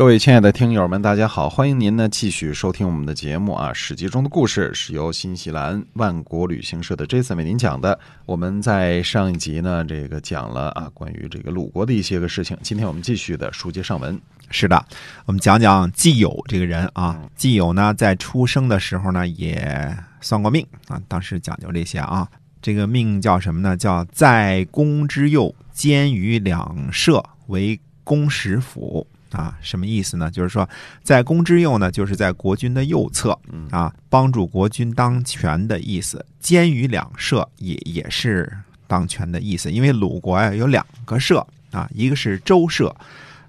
各位亲爱的听友们，大家好！欢迎您呢继续收听我们的节目啊，《史记》中的故事是由新西兰万国旅行社的 Jason 为您讲的。我们在上一集呢，这个讲了啊关于这个鲁国的一些个事情。今天我们继续的书接上文。是的，我们讲讲季友这个人啊。季友呢，在出生的时候呢，也算过命啊。当时讲究这些啊，这个命叫什么呢？叫在公之右，兼于两舍，为公使府。啊，什么意思呢？就是说，在公之右呢，就是在国君的右侧，啊，帮助国君当权的意思。监于两社，也也是当权的意思。因为鲁国呀有两个社啊，一个是周社，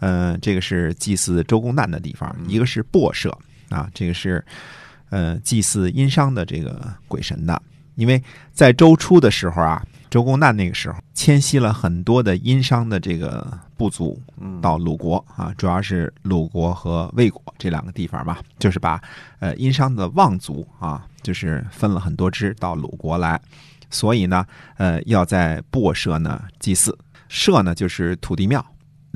嗯，这个是祭祀周公旦的地方；一个是薄社啊，这个是呃祭祀殷商的这个鬼神的。因为在周初的时候啊。周公旦那个时候迁徙了很多的殷商的这个部族到鲁国啊，主要是鲁国和魏国这两个地方吧，就是把呃殷商的望族啊，就是分了很多支到鲁国来，所以呢，呃，要在伯社呢祭祀，社呢就是土地庙。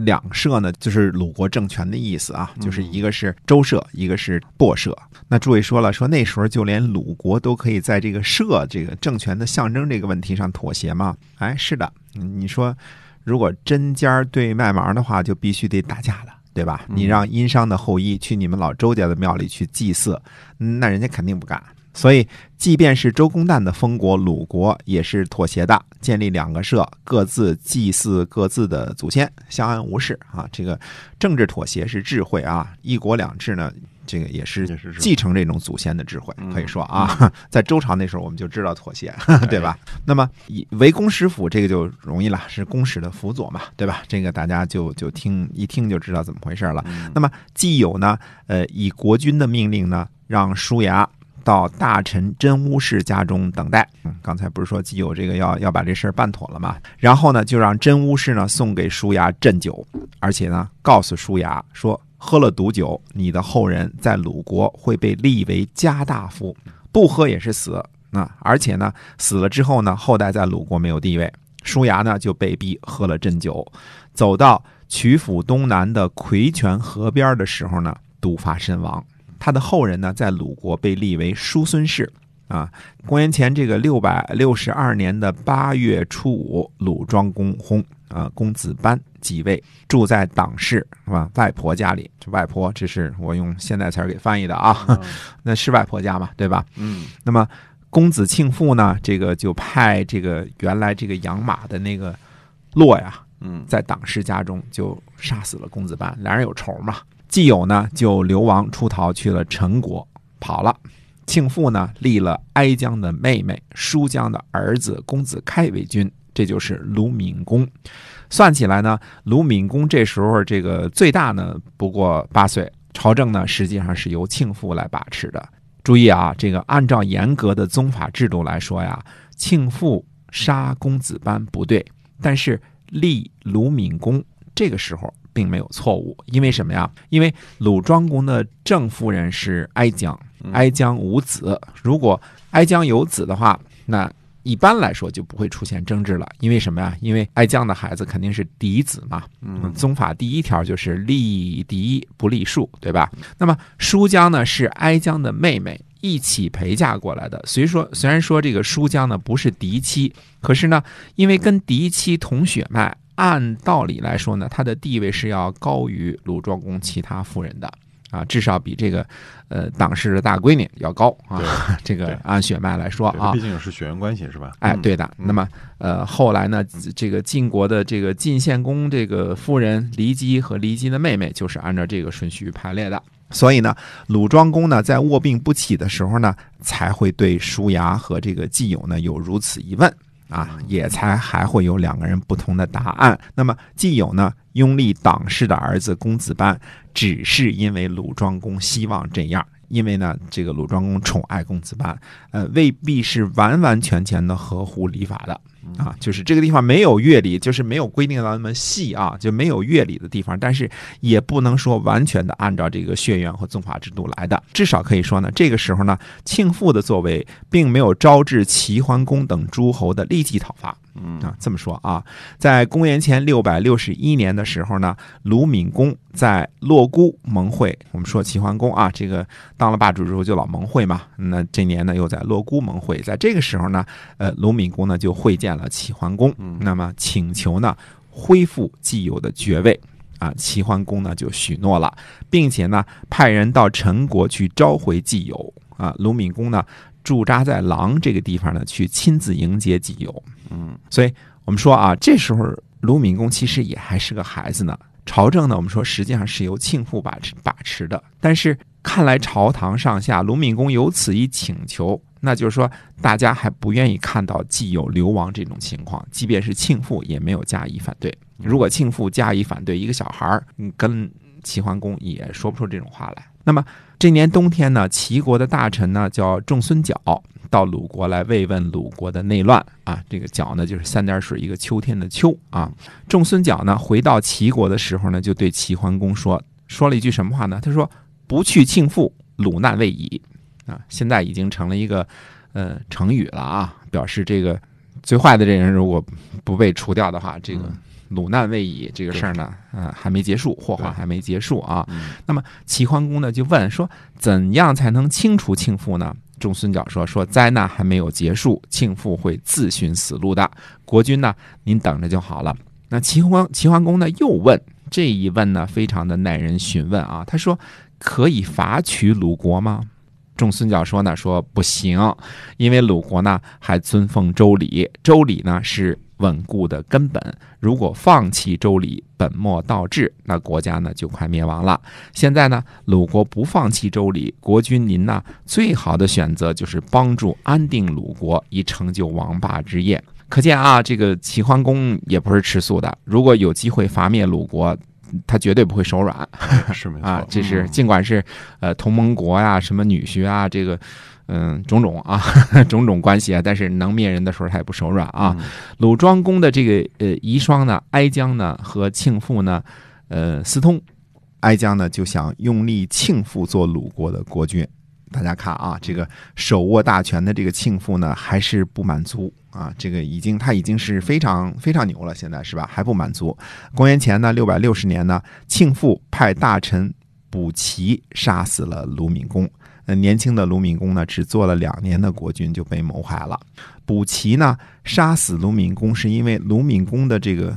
两社呢，就是鲁国政权的意思啊，就是一个是周社，一个是伯社。那诸位说了，说那时候就连鲁国都可以在这个社这个政权的象征这个问题上妥协吗？哎，是的。你说，如果针尖对麦芒的话，就必须得打架了，对吧？你让殷商的后裔去你们老周家的庙里去祭祀，那人家肯定不干。所以，即便是周公旦的封国鲁国，也是妥协的，建立两个社，各自祭祀各自的祖先，相安无事啊。这个政治妥协是智慧啊，一国两制呢，这个也是继承这种祖先的智慧，可以说啊，在周朝那时候我们就知道妥协，对吧？那么以为公使府这个就容易了，是公使的辅佐嘛，对吧？这个大家就就听一听就知道怎么回事了。那么既有呢，呃，以国君的命令呢，让叔牙。到大臣真乌氏家中等待。嗯，刚才不是说既有这个要要把这事儿办妥了吗？然后呢，就让真乌氏呢送给舒牙鸩酒，而且呢告诉舒牙说，喝了毒酒，你的后人在鲁国会被立为家大夫；不喝也是死。那而且呢，死了之后呢，后代在鲁国没有地位。舒牙呢就被逼喝了鸩酒，走到曲阜东南的葵泉河边的时候呢，毒发身亡。他的后人呢，在鲁国被立为叔孙氏。啊，公元前这个六百六十二年的八月初五，鲁庄公薨，啊，公子班即位，住在党氏是吧？外婆家里，这外婆，这是我用现代词儿给翻译的啊，那是外婆家嘛，对吧？嗯。那么公子庆父呢，这个就派这个原来这个养马的那个洛呀，嗯，在党氏家中就杀死了公子班，俩人有仇嘛。季友呢，就流亡出逃去了陈国，跑了。庆父呢，立了哀姜的妹妹舒姜的儿子公子开为君，这就是鲁闵公。算起来呢，鲁闵公这时候这个最大呢不过八岁，朝政呢实际上是由庆父来把持的。注意啊，这个按照严格的宗法制度来说呀，庆父杀公子班不对，但是立鲁闵公这个时候。并没有错误，因为什么呀？因为鲁庄公的正夫人是哀姜，哀姜无子。如果哀姜有子的话，那一般来说就不会出现争执了。因为什么呀？因为哀姜的孩子肯定是嫡子嘛。嗯，宗法第一条就是立嫡不立庶，对吧？那么舒姜呢是哀姜的妹妹，一起陪嫁过来的。所以说，虽然说这个舒姜呢不是嫡妻，可是呢，因为跟嫡妻同血脉。按道理来说呢，他的地位是要高于鲁庄公其他夫人的啊，至少比这个呃党氏的大闺女要高啊。这个按血脉来说啊，毕竟是血缘关系是吧？哎，对的。那么呃，后来呢，这个晋国的这个晋献公这个夫人骊姬和骊姬的妹妹，就是按照这个顺序排列的。所以呢，鲁庄公呢在卧病不起的时候呢，才会对叔牙和这个季友呢有如此一问。啊，也才还会有两个人不同的答案。那么既有呢，拥立党氏的儿子公子班，只是因为鲁庄公希望这样，因为呢，这个鲁庄公宠爱公子班，呃，未必是完完全全的合乎礼法的。啊，就是这个地方没有乐理，就是没有规定到那么细啊，就没有乐理的地方，但是也不能说完全的按照这个血缘和宗法制度来的，至少可以说呢，这个时候呢，庆父的作为并没有招致齐桓公等诸侯的立即讨伐。嗯啊，这么说啊，在公元前六百六十一年的时候呢，鲁闵公在洛姑盟会。我们说齐桓公啊，这个当了霸主之后就老盟会嘛。那这年呢，又在洛姑盟会，在这个时候呢，呃，鲁闵公呢就会见了齐桓公，那么请求呢恢复既有的爵位。啊，齐桓公呢就许诺了，并且呢派人到陈国去召回季友。啊，鲁闵公呢驻扎在狼这个地方呢，去亲自迎接己友。嗯所以我们说啊，这时候鲁敏公其实也还是个孩子呢。朝政呢，我们说实际上是由庆父把持把持的，但是看来朝堂上下鲁敏公有此一请求，那就是说大家还不愿意看到既有流亡这种情况，即便是庆父也没有加以反对。如果庆父加以反对，一个小孩儿嗯跟齐桓公也说不出这种话来。那么这年冬天呢，齐国的大臣呢叫仲孙角，到鲁国来慰问鲁国的内乱啊。这个角呢就是三点水一个秋天的秋啊。仲孙角呢回到齐国的时候呢，就对齐桓公说说了一句什么话呢？他说：“不去庆父，鲁难未已。”啊，现在已经成了一个呃成语了啊，表示这个最坏的这人如果不被除掉的话，这个。鲁难未已，这个事儿呢，呃，还没结束，祸患还没结束啊。那么齐桓公呢就问说，怎样才能清除庆父呢？仲孙角说：说灾难还没有结束，庆父会自寻死路的。国君呢，您等着就好了。那齐桓齐桓公呢又问，这一问呢非常的耐人寻问啊。他说：可以伐取鲁国吗？仲孙角说呢，说不行，因为鲁国呢还尊奉周礼，周礼呢是稳固的根本。如果放弃周礼，本末倒置，那国家呢就快灭亡了。现在呢，鲁国不放弃周礼，国君您呢最好的选择就是帮助安定鲁国，以成就王霸之业。可见啊，这个齐桓公也不是吃素的，如果有机会伐灭鲁国。他绝对不会手软 是没错啊！这是嗯尽管是呃同盟国呀、什么女婿啊，这个嗯种种啊 种种关系啊，但是能灭人的时候他也不手软啊。嗯鲁庄公的这个呃遗孀呢，哀姜呢和庆父呢，呃私通，哀姜呢就想用力庆父做鲁国的国君。大家看啊，这个手握大权的这个庆父呢，还是不满足啊。这个已经他已经是非常非常牛了，现在是吧？还不满足。公元前呢六百六十年呢，庆父派大臣卜齐杀死了鲁闵公。呃，年轻的鲁闵公呢，只做了两年的国君就被谋害了。卜齐呢杀死鲁闵公，是因为鲁闵公的这个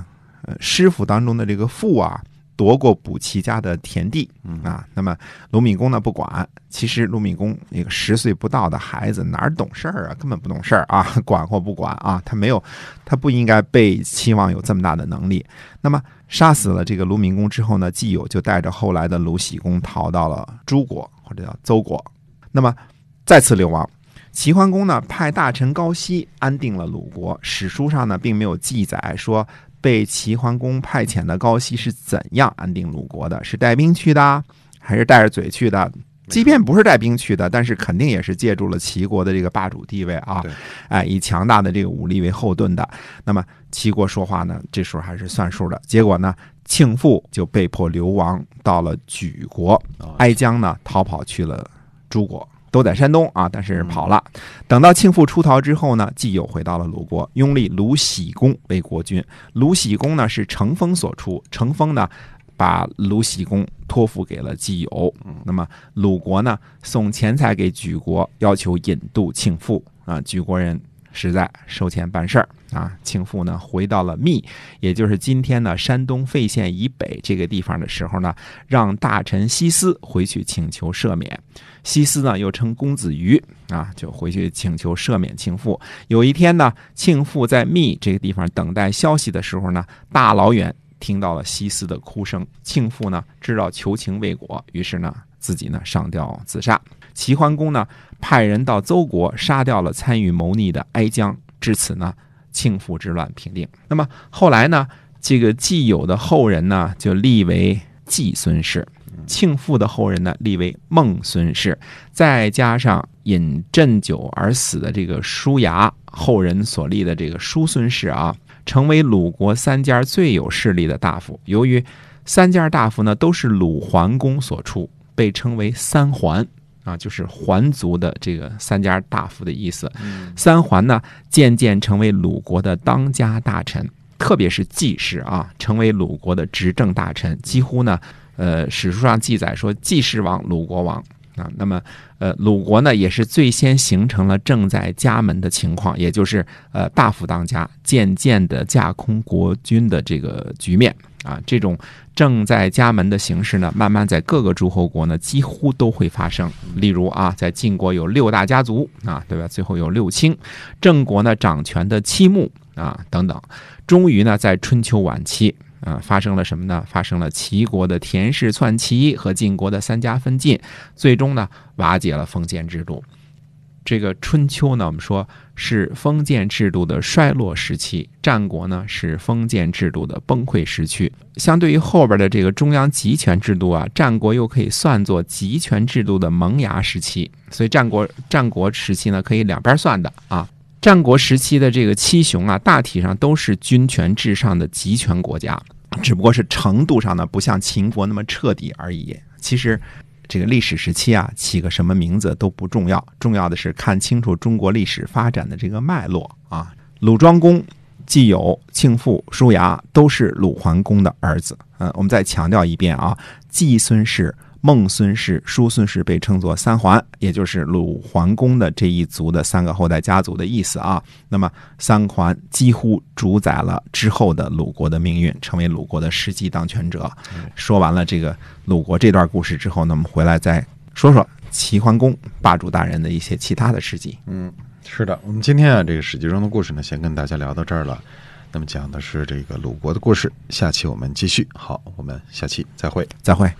呃师傅当中的这个父啊，夺过卜齐家的田地啊。那么鲁敏公呢不管，其实鲁敏公一个十岁不到的孩子哪儿懂事儿啊，根本不懂事儿啊，管或不管啊，他没有，他不应该被期望有这么大的能力。那么杀死了这个鲁敏公之后呢，季友就带着后来的鲁喜公逃到了诸国或者叫邹国，那么再次流亡。齐桓公呢派大臣高息安定了鲁国，史书上呢并没有记载说被齐桓公派遣的高息是怎样安定鲁国的，是带兵去的，还是带着嘴去的？即便不是带兵去的，但是肯定也是借助了齐国的这个霸主地位啊对，哎，以强大的这个武力为后盾的。那么齐国说话呢，这时候还是算数的。结果呢，庆父就被迫流亡到了莒国，啊哀姜呢逃跑去了诸国，都在山东啊，但是跑了。等到庆父出逃之后呢，季友回到了鲁国，拥立鲁喜公为国君。鲁喜公呢是程风所出，程风呢把鲁喜公托付给了季友。那么鲁国呢送钱财给莒国，要求引渡庆父啊，莒国人。实在收钱办事儿啊，庆父呢回到了密，也就是今天呢山东费县以北这个地方的时候呢，让大臣西斯回去请求赦免。西斯呢又称公子瑜啊，就回去请求赦免庆父。有一天呢，庆父在密这个地方等待消息的时候呢，大老远听到了西斯的哭声。庆父呢知道求情未果，于是呢自己呢上吊自杀。齐桓公呢派人到邹国杀掉了参与谋逆的哀姜，至此呢庆父之乱平定。那么后来呢，这个季友的后人呢就立为季孙氏。庆父的后人呢立为孟孙氏，再加上饮鸩酒而死的这个叔牙后人所立的这个叔孙氏啊，成为鲁国三家最有势力的大夫。由于三家大夫呢都是鲁桓公所出，被称为三桓。啊，就是桓族的这个三家大夫的意思。三桓呢，渐渐成为鲁国的当家大臣，特别是季氏啊，成为鲁国的执政大臣。几乎呢，呃，史书上记载说季氏王，鲁国王啊。那么，呃，鲁国呢，也是最先形成了正在家门的情况，也就是呃，大夫当家，渐渐的架空国君的这个局面啊。这种正在家门的形式呢，慢慢在各个诸侯国呢，几乎都会发生。例如啊，在晋国有六大家族啊，对吧？最后有六卿，郑国呢掌权的七穆啊等等。终于呢，在春秋晚期啊，发生了什么呢？发生了齐国的田氏篡齐和晋国的三家分晋，最终呢，瓦解了封建制度。这个春秋呢，我们说是封建制度的衰落时期；战国呢，是封建制度的崩溃时期。相对于后边的这个中央集权制度啊，战国又可以算作集权制度的萌芽时期。所以战国战国时期呢，可以两边算的啊。战国时期的这个七雄啊，大体上都是君权至上的集权国家，只不过是程度上呢，不像秦国那么彻底而已。其实。这个历史时期啊，起个什么名字都不重要，重要的是看清楚中国历史发展的这个脉络啊。鲁庄公、季友、庆父、叔牙都是鲁桓公的儿子。嗯，我们再强调一遍啊，季孙氏。孟孙氏、叔孙氏被称作三桓，也就是鲁桓公的这一族的三个后代家族的意思啊。那么三桓几乎主宰了之后的鲁国的命运，成为鲁国的实际当权者。说完了这个鲁国这段故事之后，那么回来再说说齐桓公霸主大人的一些其他的事迹。嗯，是的，我们今天啊这个史记中的故事呢，先跟大家聊到这儿了。那么讲的是这个鲁国的故事，下期我们继续。好，我们下期再会，再会。